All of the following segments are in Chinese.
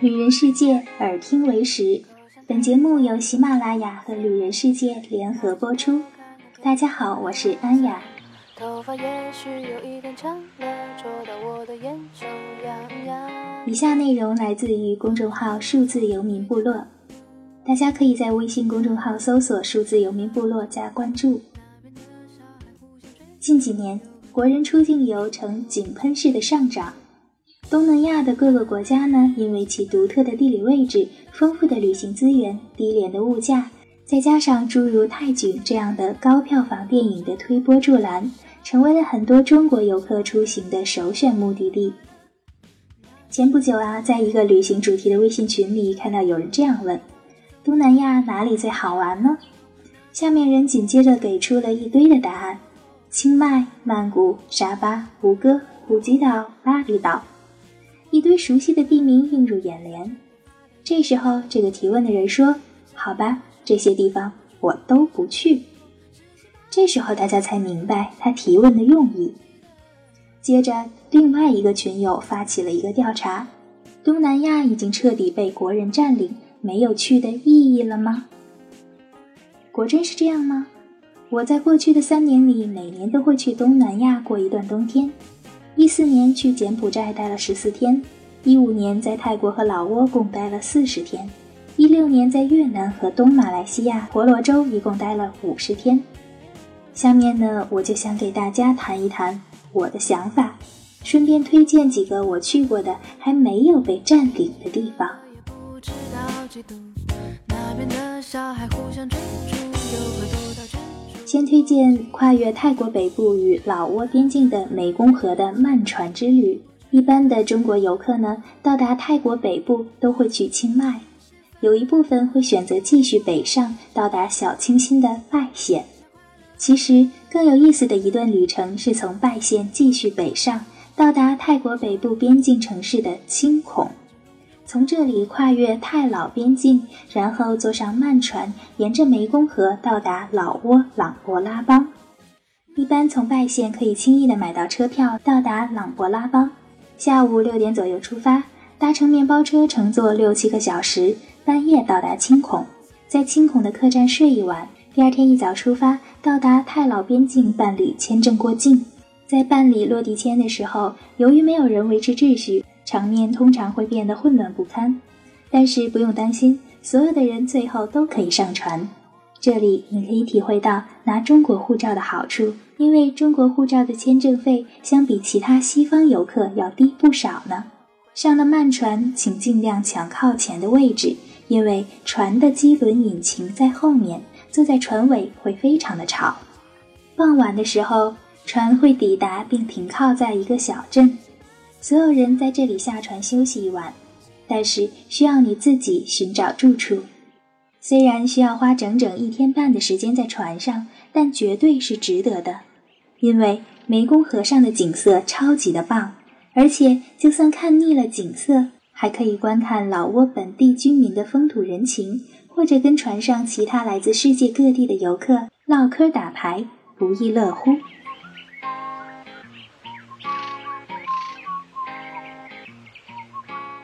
旅人世界，耳听为实。本节目由喜马拉雅和旅人世界联合播出。大家好，我是安雅。以下内容来自于公众号“数字游民部落”，大家可以在微信公众号搜索“数字游民部落”加关注。近几年，国人出境游呈井喷式的上涨。东南亚的各个国家呢，因为其独特的地理位置、丰富的旅行资源、低廉的物价，再加上诸如泰囧这样的高票房电影的推波助澜，成为了很多中国游客出行的首选目的地。前不久啊，在一个旅行主题的微信群里，看到有人这样问：“东南亚哪里最好玩呢？”下面人紧接着给出了一堆的答案：清迈、曼谷、沙巴、吴哥、普吉岛、巴厘岛。一堆熟悉的地名映入眼帘，这时候这个提问的人说：“好吧，这些地方我都不去。”这时候大家才明白他提问的用意。接着，另外一个群友发起了一个调查：东南亚已经彻底被国人占领，没有去的意义了吗？果真是这样吗？我在过去的三年里，每年都会去东南亚过一段冬天。一四年去柬埔寨待了十四天，一五年在泰国和老挝共待了四十天，一六年在越南和东马来西亚婆罗洲一共待了五十天。下面呢，我就想给大家谈一谈我的想法，顺便推荐几个我去过的还没有被占领的地方。先推荐跨越泰国北部与老挝边境的湄公河的慢船之旅。一般的中国游客呢，到达泰国北部都会去清迈，有一部分会选择继续北上，到达小清新的拜县。其实更有意思的一段旅程是从拜县继续北上，到达泰国北部边境城市的清孔。从这里跨越泰老边境，然后坐上慢船，沿着湄公河到达老挝琅勃拉邦。一般从拜县可以轻易的买到车票到达琅勃拉邦。下午六点左右出发，搭乘面包车乘坐六七个小时，半夜到达清孔，在清孔的客栈睡一晚。第二天一早出发，到达泰老边境办理签证过境。在办理落地签的时候，由于没有人维持秩序。场面通常会变得混乱不堪，但是不用担心，所有的人最后都可以上船。这里你可以体会到拿中国护照的好处，因为中国护照的签证费相比其他西方游客要低不少呢。上了慢船，请尽量抢靠前的位置，因为船的机轮引擎在后面，坐在船尾会非常的吵。傍晚的时候，船会抵达并停靠在一个小镇。所有人在这里下船休息一晚，但是需要你自己寻找住处。虽然需要花整整一天半的时间在船上，但绝对是值得的，因为湄公河上的景色超级的棒，而且就算看腻了景色，还可以观看老挝本地居民的风土人情，或者跟船上其他来自世界各地的游客唠嗑打牌，不亦乐乎。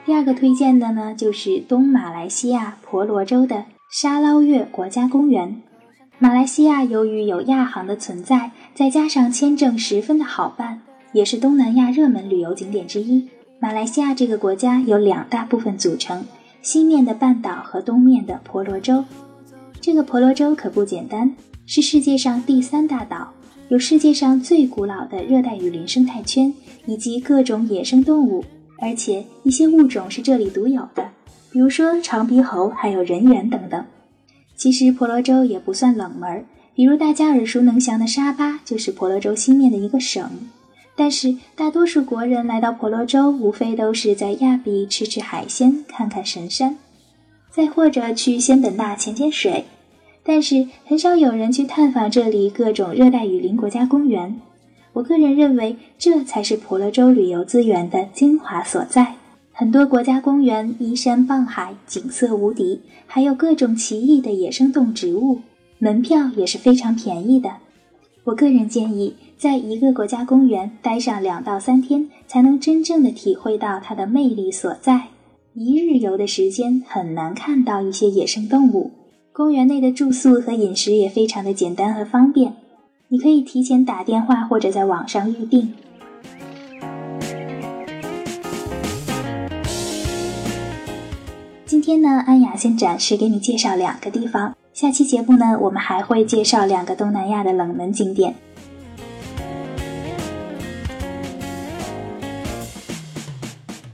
第二个推荐的呢，就是东马来西亚婆罗洲的沙捞越国家公园。马来西亚由于有亚航的存在，再加上签证十分的好办，也是东南亚热门旅游景点之一。马来西亚这个国家由两大部分组成：西面的半岛和东面的婆罗洲。这个婆罗洲可不简单，是世界上第三大岛，有世界上最古老的热带雨林生态圈，以及各种野生动物。而且一些物种是这里独有的，比如说长鼻猴，还有人猿等等。其实婆罗洲也不算冷门，比如大家耳熟能详的沙巴就是婆罗洲西面的一个省。但是大多数国人来到婆罗洲，无非都是在亚庇吃吃海鲜，看看神山，再或者去仙本那潜潜水。但是很少有人去探访这里各种热带雨林国家公园。我个人认为，这才是婆罗洲旅游资源的精华所在。很多国家公园依山傍海，景色无敌，还有各种奇异的野生动植物，门票也是非常便宜的。我个人建议，在一个国家公园待上两到三天，才能真正的体会到它的魅力所在。一日游的时间很难看到一些野生动物。公园内的住宿和饮食也非常的简单和方便，你可以提前打电话或者在网上预订。今天呢，安雅先暂时给你介绍两个地方，下期节目呢，我们还会介绍两个东南亚的冷门景点。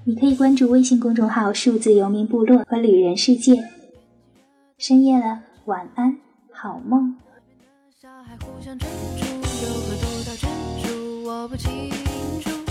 你可以关注微信公众号“数字游民部落”和“旅人世界”。深夜了，晚安，好梦。小孩互相追逐有很多到真树我不清楚。